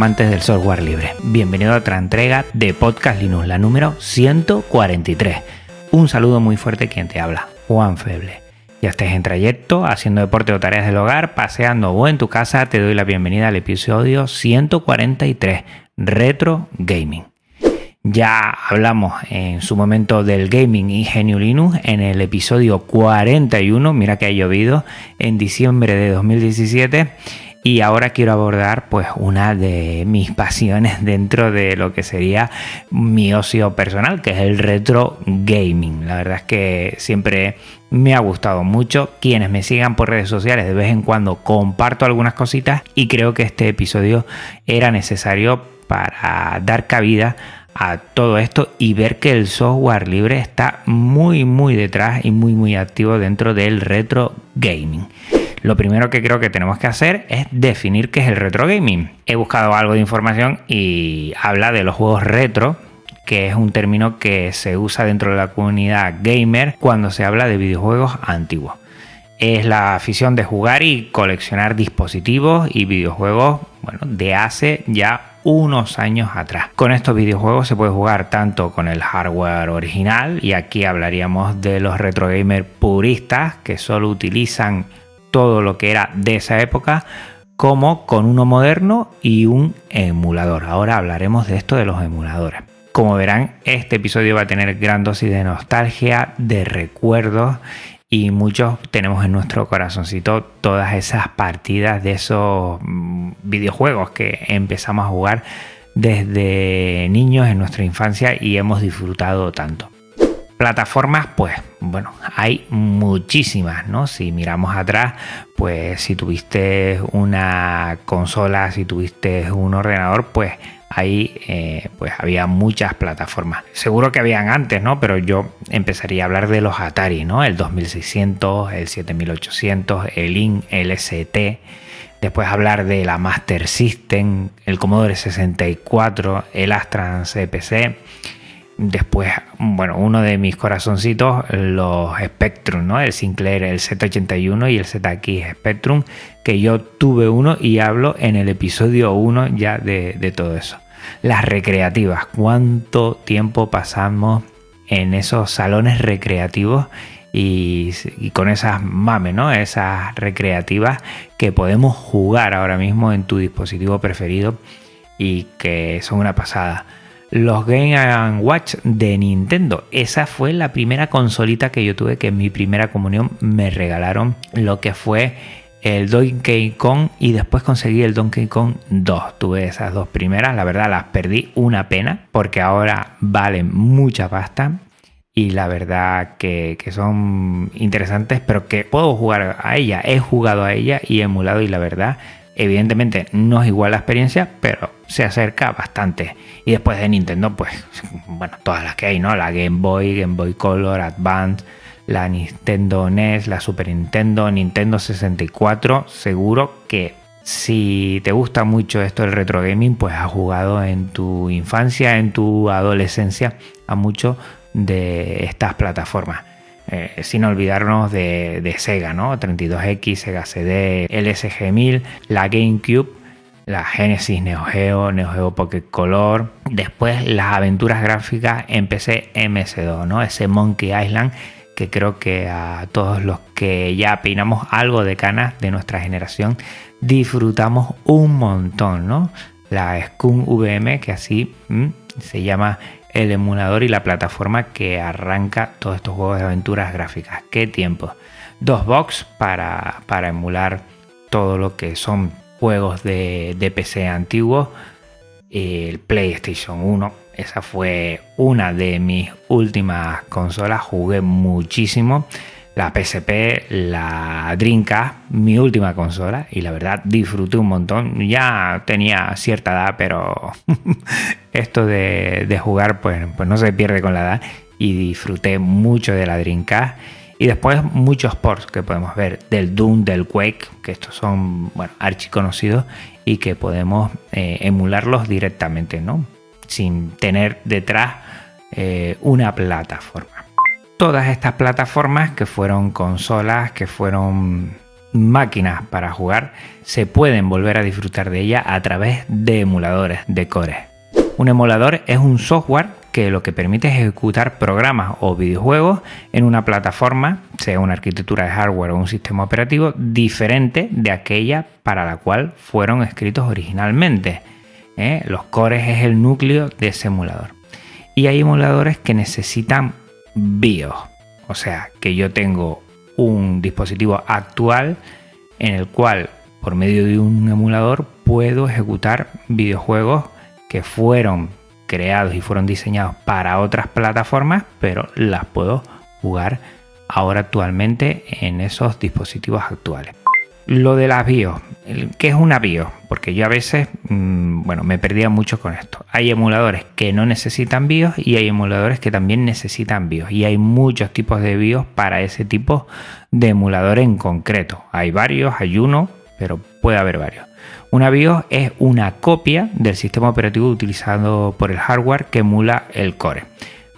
Amantes del software libre. Bienvenido a otra entrega de Podcast Linux, la número 143. Un saludo muy fuerte quien te habla, Juan Feble. Ya estés en trayecto, haciendo deporte o tareas del hogar, paseando o en tu casa, te doy la bienvenida al episodio 143, Retro Gaming. Ya hablamos en su momento del gaming y Genio Linux en el episodio 41, mira que ha llovido, en diciembre de 2017 y ahora quiero abordar pues una de mis pasiones dentro de lo que sería mi ocio personal, que es el retro gaming. La verdad es que siempre me ha gustado mucho. Quienes me sigan por redes sociales de vez en cuando comparto algunas cositas y creo que este episodio era necesario para dar cabida a todo esto y ver que el software libre está muy muy detrás y muy muy activo dentro del retro gaming lo primero que creo que tenemos que hacer es definir qué es el retro gaming. He buscado algo de información y habla de los juegos retro, que es un término que se usa dentro de la comunidad gamer cuando se habla de videojuegos antiguos. Es la afición de jugar y coleccionar dispositivos y videojuegos bueno, de hace ya unos años atrás. Con estos videojuegos se puede jugar tanto con el hardware original y aquí hablaríamos de los retro gamer puristas que solo utilizan todo lo que era de esa época como con uno moderno y un emulador. Ahora hablaremos de esto de los emuladores. Como verán, este episodio va a tener gran dosis de nostalgia, de recuerdos y muchos tenemos en nuestro corazoncito todas esas partidas de esos mm, videojuegos que empezamos a jugar desde niños en nuestra infancia y hemos disfrutado tanto. Plataformas, pues bueno, hay muchísimas, ¿no? Si miramos atrás, pues si tuviste una consola, si tuviste un ordenador, pues ahí eh, pues había muchas plataformas. Seguro que habían antes, ¿no? Pero yo empezaría a hablar de los Atari, ¿no? El 2600, el 7800, el IN, el ST. Después hablar de la Master System, el Commodore 64, el Astra CPC Después, bueno, uno de mis corazoncitos, los Spectrum, ¿no? El Sinclair, el Z81 y el ZX Spectrum, que yo tuve uno y hablo en el episodio 1 ya de, todo eso. Las recreativas, cuánto tiempo pasamos en esos salones recreativos y, y, con esas mames, ¿no? Esas recreativas que podemos jugar ahora mismo en tu dispositivo preferido y que son una pasada los Game Watch de Nintendo. Esa fue la primera consolita que yo tuve que en mi primera comunión me regalaron lo que fue el Donkey Kong y después conseguí el Donkey Kong 2. Tuve esas dos primeras, la verdad las perdí una pena porque ahora valen mucha pasta y la verdad que, que, son interesantes, pero que puedo jugar a ella. He jugado a ella y emulado y la verdad Evidentemente no es igual la experiencia, pero se acerca bastante. Y después de Nintendo, pues, bueno, todas las que hay, ¿no? La Game Boy, Game Boy Color, Advance, la Nintendo NES, la Super Nintendo, Nintendo 64. Seguro que si te gusta mucho esto del retro gaming, pues has jugado en tu infancia, en tu adolescencia a mucho de estas plataformas. Eh, sin olvidarnos de, Sega, ¿no? 32X, Sega CD, LSG1000, la GameCube, la Genesis Neo Geo, Neo Geo Pocket Color, después las aventuras gráficas en PC MS2, ¿no? Ese Monkey Island que creo que a todos los que ya peinamos algo de canas de nuestra generación disfrutamos un montón, ¿no? La Skun VM, que así se llama el emulador y la plataforma que arranca todos estos juegos de aventuras gráficas. ¿Qué tiempo? Dos box para, para emular todo lo que son juegos de, PC antiguos. El PlayStation 1, esa fue una de mis últimas consolas, jugué muchísimo. La PSP, la Dreamcast, mi última consola, y la verdad disfruté un montón. Ya tenía cierta edad, pero esto de, jugar pues, pues no se pierde con la edad. Y disfruté mucho de la Dreamcast. Y después muchos ports que podemos ver del Doom, del Quake, que estos son archiconocidos y que podemos eh, emularlos directamente, ¿no? Sin tener detrás eh, una plataforma. Todas estas plataformas que fueron consolas, que fueron máquinas para jugar, se pueden volver a disfrutar de ellas a través de emuladores de core. Un emulador es un software que lo que permite es ejecutar programas o videojuegos en una plataforma, sea una arquitectura de hardware o un sistema operativo, diferente de aquella para la cual fueron escritos originalmente. ¿eh? Los cores es el núcleo de ese emulador. Y hay emuladores que necesitan BIOS, o sea, que yo tengo un dispositivo actual en el cual por medio de un emulador puedo ejecutar videojuegos que fueron creados y fueron diseñados para otras plataformas, pero las puedo jugar ahora actualmente en esos dispositivos actuales. Lo de las BIOS, ¿qué es una BIOS? Porque yo a veces, mm, bueno, me perdía mucho con esto. Hay emuladores que no necesitan BIOS y hay emuladores que también necesitan BIOS. Y hay muchos tipos de BIOS para ese tipo de emulador en concreto. Hay varios, hay uno, pero puede haber varios. Una BIOS es una copia del sistema operativo utilizado por el hardware que emula el core.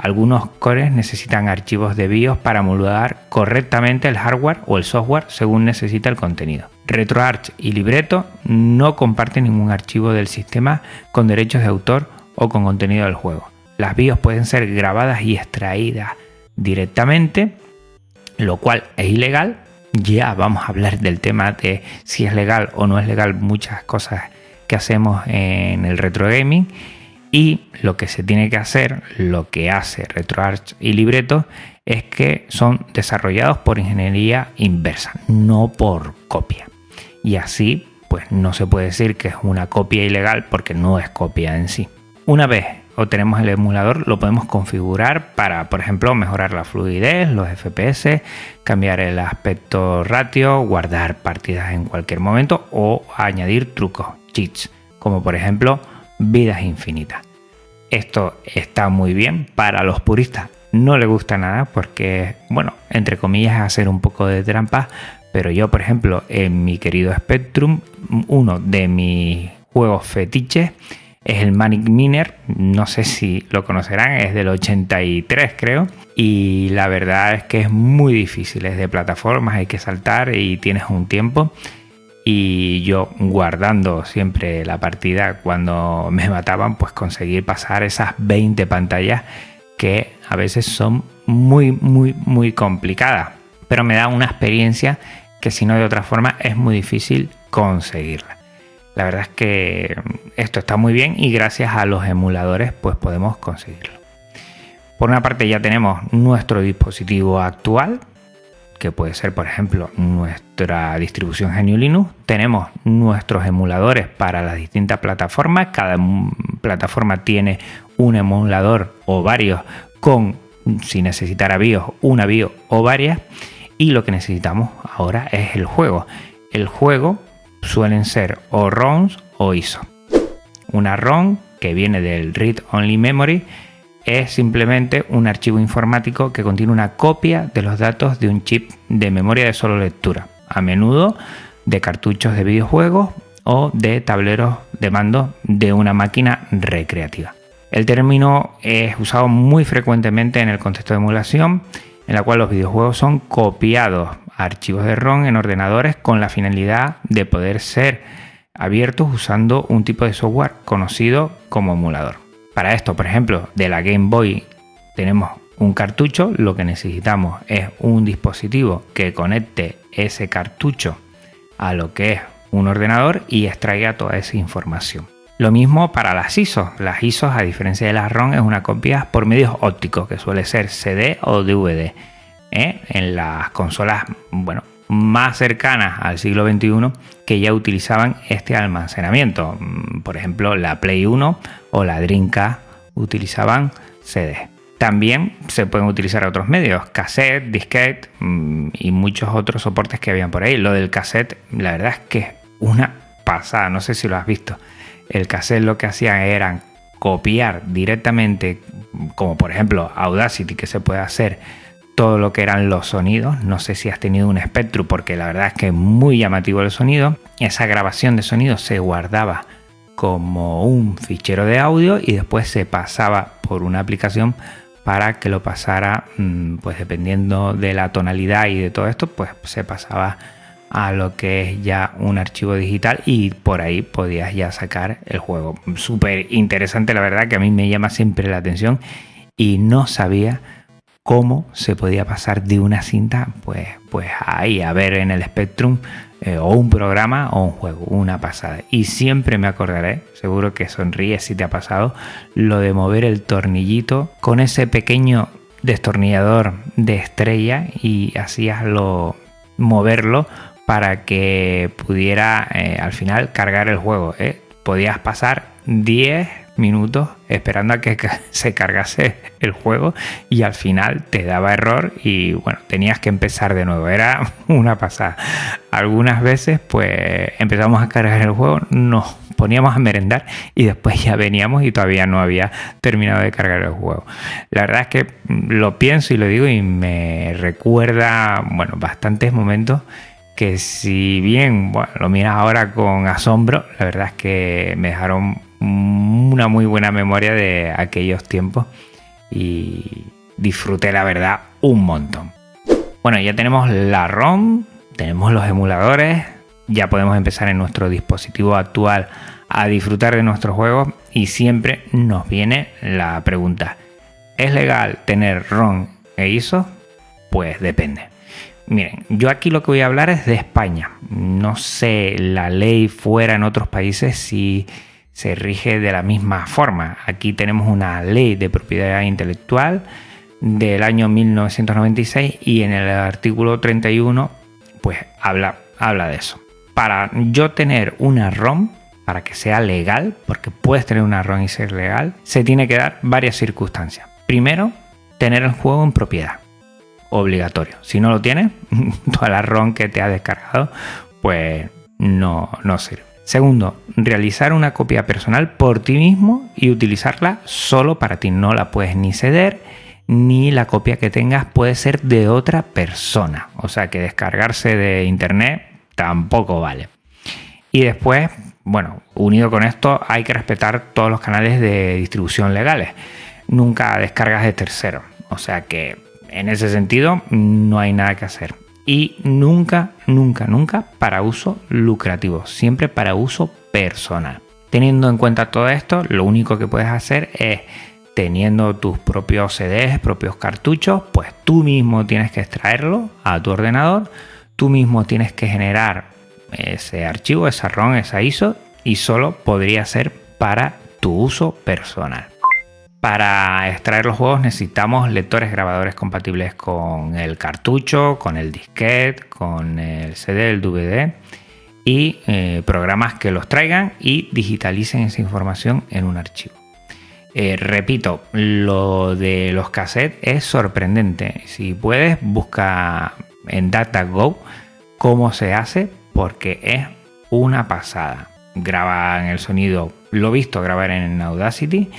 Algunos cores necesitan archivos de BIOS para emular correctamente el hardware o el software según necesita el contenido. RetroArch y Libretto no comparten ningún archivo del sistema con derechos de autor o con contenido del juego. Las BIOS pueden ser grabadas y extraídas directamente, lo cual es ilegal, ya vamos a hablar del tema de si es legal o no es legal muchas cosas que hacemos en el retro gaming y lo que se tiene que hacer, lo que hace RetroArch y Libreto es que son desarrollados por ingeniería inversa, no por copia. Y así, pues no se puede decir que es una copia ilegal porque no es copia en sí. Una vez o tenemos el emulador, lo podemos configurar para, por ejemplo, mejorar la fluidez, los FPS, cambiar el aspecto ratio, guardar partidas en cualquier momento o añadir trucos, cheats, como por ejemplo vidas infinitas. Esto está muy bien para los puristas. No le gusta nada porque, bueno, entre comillas, hacer un poco de trampa. Pero yo, por ejemplo, en mi querido Spectrum, uno de mis juegos fetiches es el Manic Miner, no sé si lo conocerán, es del 83 creo, y la verdad es que es muy difícil, es de plataformas, hay que saltar y tienes un tiempo. Y yo guardando siempre la partida cuando me mataban, pues conseguir pasar esas 20 pantallas que a veces son muy, muy, muy complicadas. Pero me da una experiencia que si no de otra forma es muy difícil conseguirla. La verdad es que esto está muy bien y gracias a los emuladores pues podemos conseguirlo. Por una parte ya tenemos nuestro dispositivo actual, que puede ser por ejemplo nuestra distribución GNU Linux. Tenemos nuestros emuladores para las distintas plataformas. Cada plataforma tiene un emulador o varios con, si necesitara BIOS, una BIOS o varias. Y lo que necesitamos ahora es el juego. El juego suelen ser o ROMs o ISO. Una ROM que viene del Read Only Memory es simplemente un archivo informático que contiene una copia de los datos de un chip de memoria de solo lectura, a menudo de cartuchos de videojuegos o de tableros de mando de una máquina recreativa. El término es usado muy frecuentemente en el contexto de emulación, en la cual los videojuegos son copiados archivos de ROM en ordenadores con la finalidad de poder ser abiertos usando un tipo de software conocido como emulador. Para esto, por ejemplo, de la Game Boy tenemos un cartucho, lo que necesitamos es un dispositivo que conecte ese cartucho a lo que es un ordenador y extraiga toda esa información. Lo mismo para las ISO. Las ISO, a diferencia de las ROM, es una copia por medios ópticos, que suele ser CD o DVD. ¿eh? en las consolas bueno, más cercanas al siglo XXI que ya utilizaban este almacenamiento. Mm, por ejemplo, la Play 1 o la Dreamcast utilizaban CD. También se pueden utilizar otros medios, cassette, disquete mm, y muchos otros soportes que habían por ahí. Lo del cassette, la verdad es que es una pasada, no sé si lo has visto. El cassette lo que hacían era copiar directamente, como por ejemplo Audacity, que se puede hacer todo lo que eran los sonidos. No sé si has tenido un Spectrum, porque la verdad es que es muy llamativo el sonido. Esa grabación de sonido se guardaba como un fichero de audio y después se pasaba por una aplicación para que lo pasara, mm, pues dependiendo de la tonalidad y de todo esto, pues se pasaba a lo que es ya un archivo digital y por ahí podías ya sacar el juego. Súper interesante, la verdad que a mí me llama siempre la atención y no sabía cómo se podía pasar de una cinta, pues, pues ahí a ver en el Spectrum eh, o un programa o un juego, una pasada. Y siempre me acordaré, seguro que sonríes si te ha pasado, lo de mover el tornillito con ese pequeño destornillador de estrella y hacías lo moverlo para que pudiera eh, al final cargar el juego. ¿eh? Podías pasar 10 minutos esperando a que se cargase el juego y al final te daba error y bueno, tenías que empezar de nuevo. Era una pasada. Algunas veces pues empezamos a cargar el juego, nos poníamos a merendar y después ya veníamos y todavía no había terminado de cargar el juego. La verdad es que lo pienso y lo digo y me recuerda, bueno, bastantes momentos que si bien lo miras ahora con asombro, la verdad es que me dejaron una muy buena memoria de aquellos tiempos y disfruté la verdad un montón. Bueno, ya tenemos la ROM, tenemos los emuladores, ya podemos empezar en nuestro dispositivo actual a disfrutar de nuestros juegos y siempre nos viene la pregunta, ¿es legal tener ROM e ISO? Pues depende. Miren, yo aquí lo que voy a hablar es de España. No sé la ley fuera en otros países si se rige de la misma forma. Aquí tenemos una ley de propiedad intelectual del año 1996 y en el artículo 31 pues habla, habla de eso. Para yo tener una ROM, para que sea legal, porque puedes tener una ROM y ser legal, se tiene que dar varias circunstancias. Primero, tener el juego en propiedad obligatorio. Si no lo tienes, toda la ROM que te ha descargado, pues no, no sirve. Segundo, realizar una copia personal por ti mismo y utilizarla solo para ti. No la puedes ni ceder, ni la copia que tengas puede ser de otra persona. O sea que descargarse de internet tampoco vale. Y después, bueno, unido con esto, hay que respetar todos los canales de distribución legales. Nunca descargas de tercero. O sea que en ese sentido no hay nada que hacer. Y nunca, nunca, nunca para uso lucrativo, siempre para uso personal. Teniendo en cuenta todo esto, lo único que puedes hacer es, teniendo tus propios CDs, propios cartuchos, pues tú mismo tienes que extraerlo a tu ordenador, tú mismo tienes que generar ese archivo, esa ROM, esa ISO, y solo podría ser para tu uso personal. Para extraer los juegos necesitamos lectores grabadores compatibles con el cartucho, con el disquete, con el CD, el DVD y eh, programas que los traigan y digitalicen esa información en un archivo. Eh, repito, lo de los cassettes es sorprendente. Si puedes, busca en DataGo cómo se hace porque es una pasada. Graban el sonido, lo visto grabar en Audacity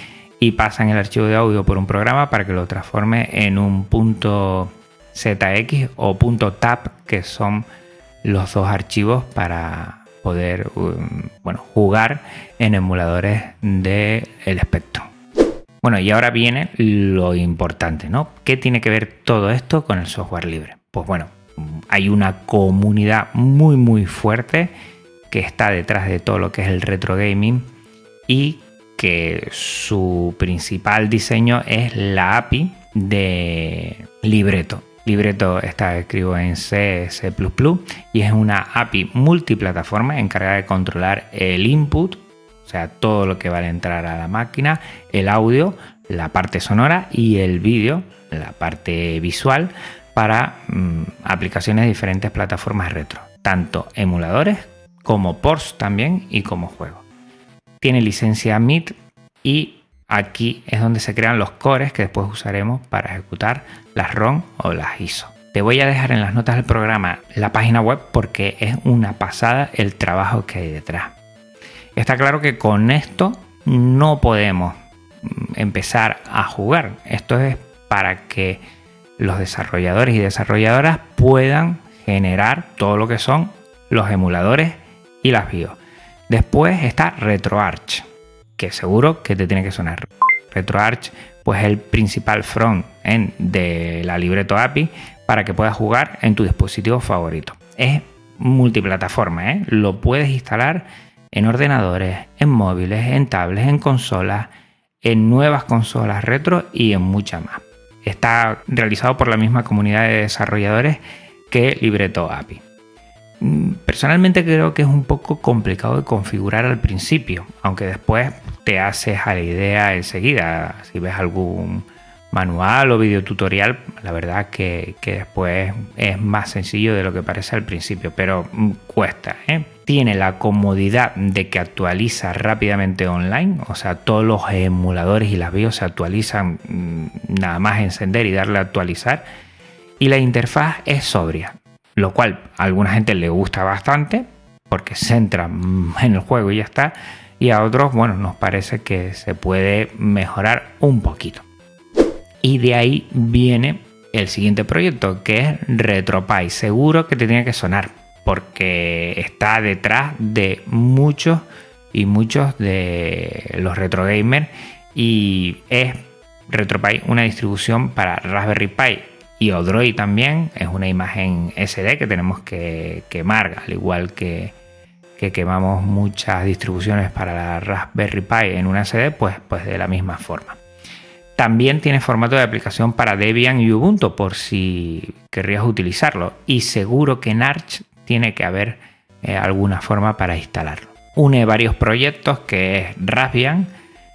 y pasan el archivo de audio por un programa para que lo transforme en un punto ZX o punto TAP, que son los dos archivos para poder um, bueno, jugar en emuladores del el espectro. Bueno, y ahora viene lo importante, ¿no? ¿Qué tiene que ver todo esto con el software libre? Pues bueno, hay una comunidad muy muy fuerte que está detrás de todo lo que es el retro gaming y que su principal diseño es la API de Libreto. Libreto está escrito en C, y es una API multiplataforma encargada de controlar el input, o sea, todo lo que va a entrar a la máquina, el audio, la parte sonora y el vídeo, la parte visual, para mm, aplicaciones de diferentes plataformas retro, tanto emuladores como ports también y como juegos tiene licencia MIT y Aquí es donde se crean los cores que después usaremos para ejecutar las ROM o las ISO. Te voy a dejar en las notas del programa la página web porque es una pasada el trabajo que hay detrás. Está claro que con esto no podemos mm, empezar a jugar. Esto es para que los desarrolladores y desarrolladoras puedan generar todo lo que son los emuladores y las BIOS. Después está RetroArch, que seguro que te tiene que sonar. RetroArch, pues el principal front end de la libreto API para que puedas jugar en tu dispositivo favorito. Es multiplataforma, ¿eh? lo puedes instalar en ordenadores, en móviles, en tablets, en consolas, en nuevas consolas retro y en muchas más. Está realizado por la misma comunidad de desarrolladores que Libreto API. Mm, personalmente creo que es un poco complicado de configurar al principio, aunque después te haces a la idea enseguida. Si ves algún manual o videotutorial, la verdad que, después es más sencillo de lo que parece al principio, pero mm, cuesta. ¿eh? Tiene la comodidad de que actualiza rápidamente online, o sea, todos los emuladores y las BIOS se actualizan mm, nada más encender y darle a actualizar. Y la interfaz es sobria, lo cual a alguna gente le gusta bastante porque se entra en el juego y ya está. Y a otros, bueno, nos parece que se puede mejorar un poquito. Y de ahí viene el siguiente proyecto, que es RetroPie. Seguro que te tiene que sonar, porque está detrás de muchos y muchos de los retro gamers. Y es RetroPie una distribución para Raspberry Pi y Odroid también es una imagen SD que tenemos que quemar, al igual que, que quemamos muchas distribuciones para la Raspberry Pi en una SD, pues, pues de la misma forma. También tiene formato de aplicación para Debian y Ubuntu por si querrías utilizarlo. Y seguro que en Arch tiene que haber eh, alguna forma para instalarlo. Une varios proyectos que es Raspbian,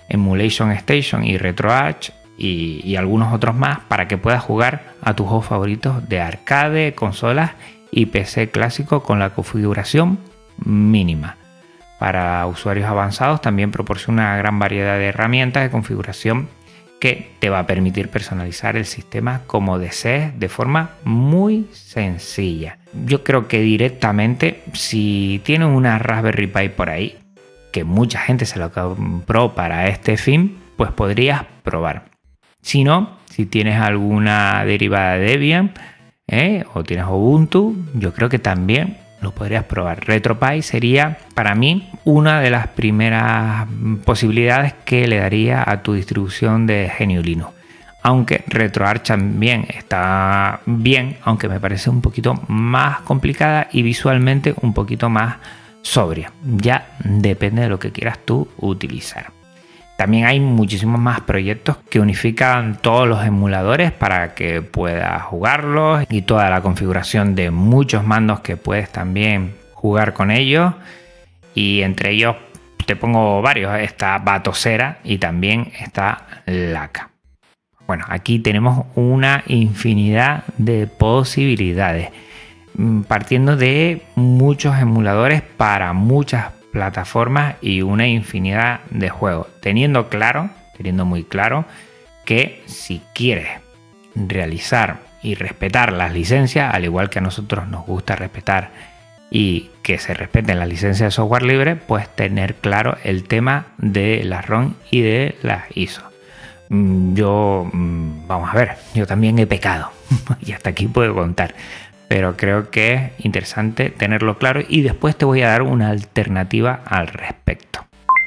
Emulation Station y RetroArch y, algunos otros más para que puedas jugar a tus juegos favoritos de arcade, consolas y PC clásico con la configuración mínima. Para usuarios avanzados también proporciona una gran variedad de herramientas de configuración que te va a permitir personalizar el sistema como desees de forma muy sencilla. Yo creo que directamente si tienes una Raspberry Pi por ahí, que mucha gente se lo compró para este fin, pues podrías probar. Si no, si tienes alguna derivada de Debian ¿eh? o tienes Ubuntu, yo creo que también lo podrías probar. RetroPie sería para mí una de las primeras posibilidades que le daría a tu distribución de GNU Linux. Aunque RetroArch también está bien, aunque me parece un poquito más complicada y visualmente un poquito más sobria. Ya depende de lo que quieras tú utilizar. También hay muchísimos más proyectos que unifican todos los emuladores para que puedas jugarlos y toda la configuración de muchos mandos que puedes también jugar con ellos. Y entre ellos te pongo varios. Está Batosera y también está Laca. Bueno, aquí tenemos una infinidad de posibilidades. Mm, partiendo de muchos emuladores para muchas plataformas y una infinidad de juegos. Teniendo claro, teniendo muy claro, que si quieres realizar y respetar las licencias, al igual que a nosotros nos gusta respetar y que se respeten las licencias de software libre, pues tener claro el tema de la ROM y de las ISO. Mm, yo, mm, vamos a ver, yo también he pecado y hasta aquí puedo contar pero creo que es interesante tenerlo claro y después te voy a dar una alternativa al respecto.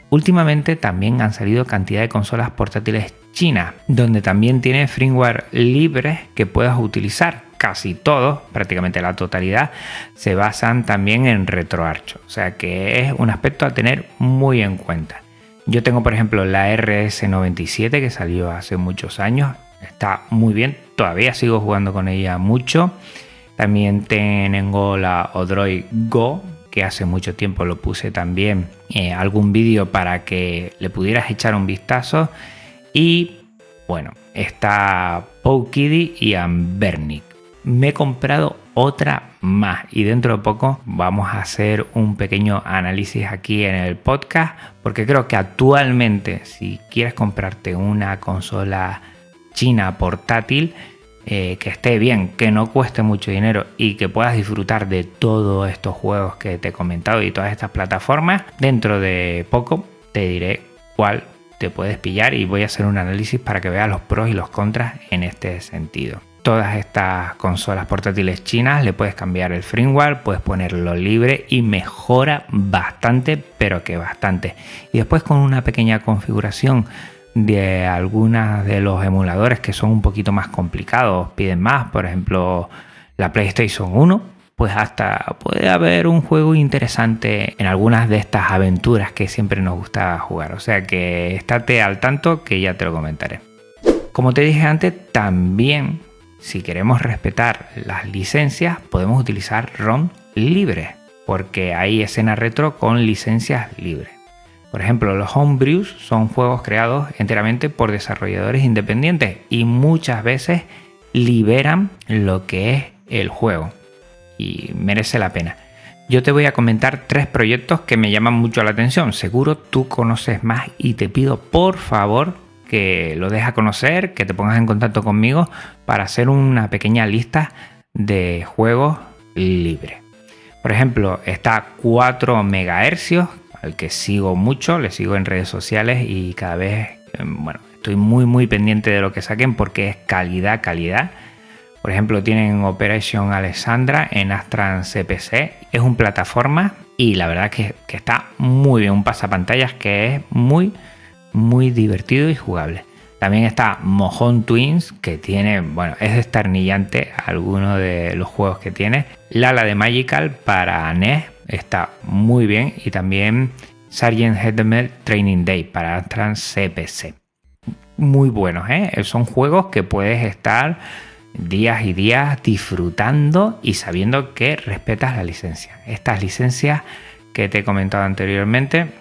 Últimamente también han salido cantidad de consolas portátiles chinas, donde también tiene firmware libre que puedas utilizar. Casi todos, prácticamente la totalidad, se basan también en RetroArch, o sea que es un aspecto a tener muy en cuenta. Yo tengo por ejemplo la RS97 que salió hace muchos años, está muy bien, todavía sigo jugando con ella mucho también tengo la Odroid Go, que hace mucho tiempo lo puse también eh, algún vídeo para que le pudieras echar un vistazo. Y bueno, está Poukidi y Ambernic. me he comprado otra más y dentro de poco vamos a hacer un pequeño análisis aquí en el podcast porque creo que actualmente si quieres comprarte una consola china portátil eh, que esté bien, que no cueste mucho dinero y que puedas disfrutar de todos estos juegos que te he comentado y todas estas plataformas, dentro de poco te diré cuál te puedes pillar y voy a hacer un análisis para que veas los pros y los contras en este sentido. Todas estas consolas portátiles chinas le puedes cambiar el firmware, puedes ponerlo libre y mejora bastante, pero que bastante. Y después con una pequeña configuración de algunas de los emuladores que son un poquito más complicados, piden más, por ejemplo la PlayStation 1, pues hasta puede haber un juego interesante en algunas de estas aventuras que siempre nos gusta jugar. O sea que estate al tanto que ya te lo comentaré. Como te dije antes, también si queremos respetar las licencias podemos utilizar ROM libre, porque hay escena retro con licencias libres. Por ejemplo, los homebrews son juegos creados enteramente por desarrolladores independientes y muchas veces liberan lo que es el juego y merece la pena. Yo te voy a comentar tres proyectos que me llaman mucho la atención. Seguro tú conoces más y te pido por favor que lo dejes conocer, que te pongas en contacto conmigo para hacer una pequeña lista de juegos libres. Por ejemplo, está 4 MHz, al que sigo mucho, le sigo en redes sociales y cada vez, em, bueno, estoy muy muy pendiente de lo que saquen porque es calidad, calidad. Por ejemplo, tienen Operation Alexandra en Astran CPC, es un plataforma y la verdad que, que está muy bien, un pasapantallas que es muy, muy divertido y jugable. También está Mojon Twins, que tiene, bueno, es desternillante alguno de los juegos que tiene. Lala de Magical para NES, está muy bien. Y también Sargent Headmer Training Day para Trans CPC. Muy buenos, ¿eh? Son juegos que puedes estar días y días disfrutando y sabiendo que respetas la licencia. Estas licencias que te he comentado anteriormente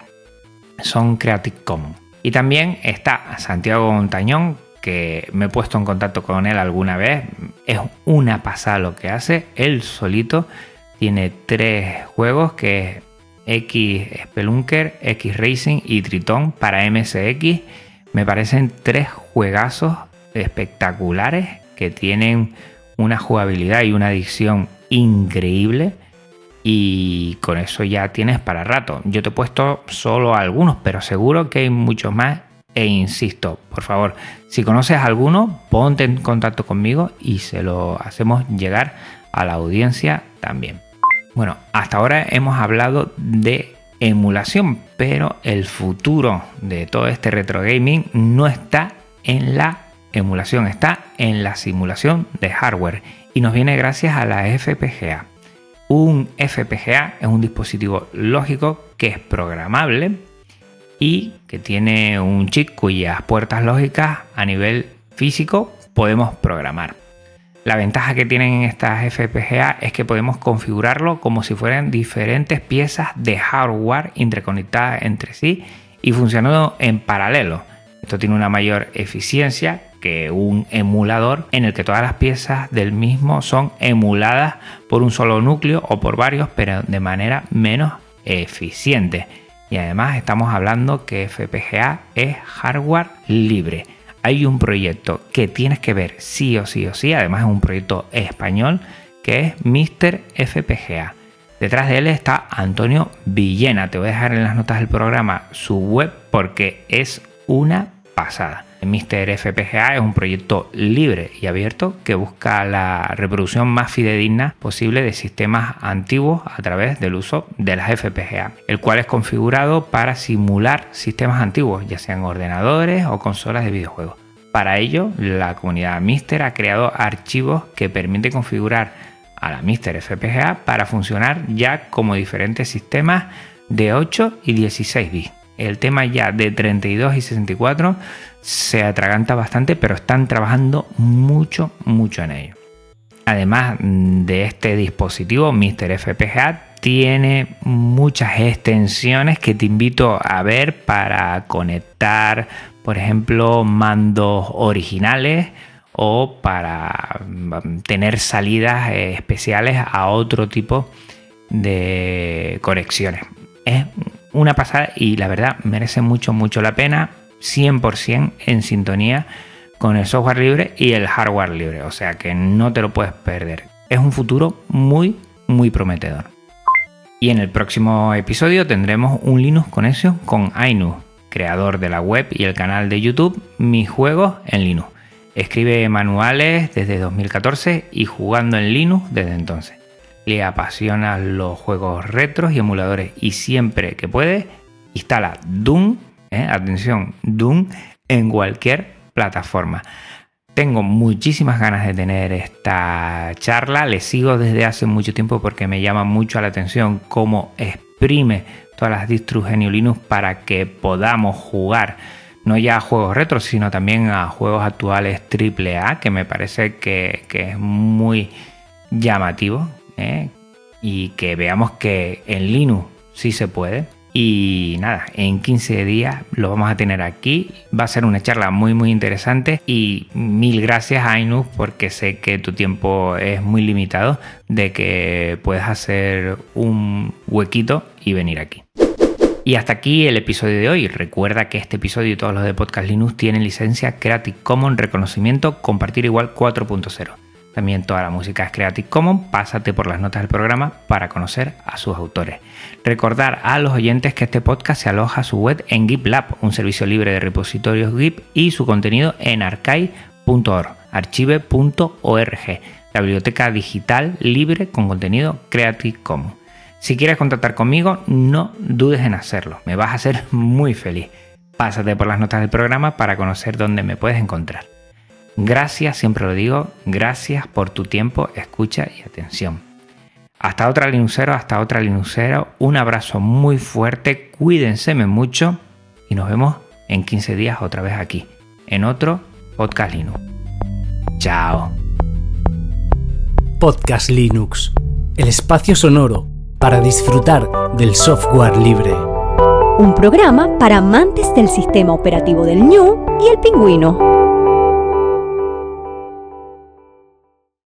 son Creative Commons. Y también está Santiago Montañón, que me he puesto en contacto con él alguna vez. Es una pasada lo que hace. Él solito tiene tres juegos que es X Spelunker, X Racing y Triton para MSX. Me parecen tres juegazos espectaculares que tienen una jugabilidad y una adicción increíble. Y con eso ya tienes para rato. Yo te he puesto solo algunos, pero seguro que hay muchos más. E insisto, por favor, si conoces alguno, ponte en contacto conmigo y se lo hacemos llegar a la audiencia también. Bueno, hasta ahora hemos hablado de emulación, pero el futuro de todo este retro gaming no está en la emulación, está en la simulación de hardware y nos viene gracias a la FPGA. Un FPGA es un dispositivo lógico que es programable y que tiene un chip cuyas puertas lógicas a nivel físico podemos programar. La ventaja que tienen estas FPGA es que podemos configurarlo como si fueran diferentes piezas de hardware interconectadas entre sí y funcionando en paralelo. Esto tiene una mayor eficiencia que un emulador en el que todas las piezas del mismo son emuladas por un solo núcleo o por varios, pero de manera menos eficiente. Y además estamos hablando que FPGA es hardware libre hay un proyecto que tienes que ver sí o sí o sí, además es un proyecto español, que es Mr. FPGA. Detrás de él está Antonio Villena. Te voy a dejar en las notas del programa su web porque es una pasada. Mr. FPGA es un proyecto libre y abierto que busca la reproducción más fidedigna posible de sistemas antiguos a través del uso de las FPGA, el cual es configurado para simular sistemas antiguos, ya sean ordenadores o consolas de videojuegos. Para ello, la comunidad Mister ha creado archivos que permiten configurar a la Mister FPGA para funcionar ya como diferentes sistemas de 8 y 16 bits. El tema ya de 32 y 64 se atraganta bastante, pero están trabajando mucho, mucho en ello. Además de este dispositivo, Mr. FPGA tiene muchas extensiones que te invito a ver para conectar, por ejemplo, mandos originales o para mm, tener salidas eh, especiales a otro tipo de conexiones. Es una pasada y la verdad merece mucho, mucho la pena. 100% en sintonía con el software libre y el hardware libre. O sea que no te lo puedes perder. Es un futuro muy, muy prometedor. Y en el próximo episodio tendremos un Linux Conexión con Ainu, creador de la web y el canal de YouTube Mis Juegos en Linux. Escribe manuales desde 2014 y jugando en Linux desde entonces. Le apasionan los juegos retros y emuladores y siempre que puede instala Doom, eh, atención, Doom en cualquier plataforma. Tengo muchísimas ganas de tener esta charla, le sigo desde hace mucho tiempo porque me llama mucho la atención cómo exprime todas las distros GNU Linux para que podamos jugar no ya a juegos retro, sino también a juegos actuales AAA, que me parece que, es muy llamativo ¿eh? y que veamos que en Linux sí se puede. Y nada, en 15 días lo vamos a tener aquí. Va a ser una charla muy muy interesante y mil gracias Ainus porque sé que tu tiempo es muy limitado de que puedes hacer un huequito y venir aquí. Y hasta aquí el episodio de hoy. Recuerda que este episodio y todos los de Podcast Linux tienen licencia Creative Commons reconocimiento compartir igual 4.0. También toda la música es Creative Commons, pásate por las notas del programa para conocer a sus autores. Recordar a los oyentes que este podcast se aloja a su web en GitLab, un servicio libre de repositorios Git y su contenido en archive.org, archive.org, la biblioteca digital libre con contenido Creative Commons. Si quieres contactar conmigo, no dudes en hacerlo, me vas a hacer muy feliz. Pásate por las notas del programa para conocer dónde me puedes encontrar. Gracias, siempre lo digo, gracias por tu tiempo, escucha y atención. Hasta otra Linuxero, hasta otra Linuxero, un abrazo muy fuerte, cuídense mucho y nos vemos en 15 días otra vez aquí, en otro Podcast Linux. Chao. Podcast Linux, el espacio sonoro para disfrutar del software libre. Un programa para amantes del sistema operativo del ñu y el pingüino.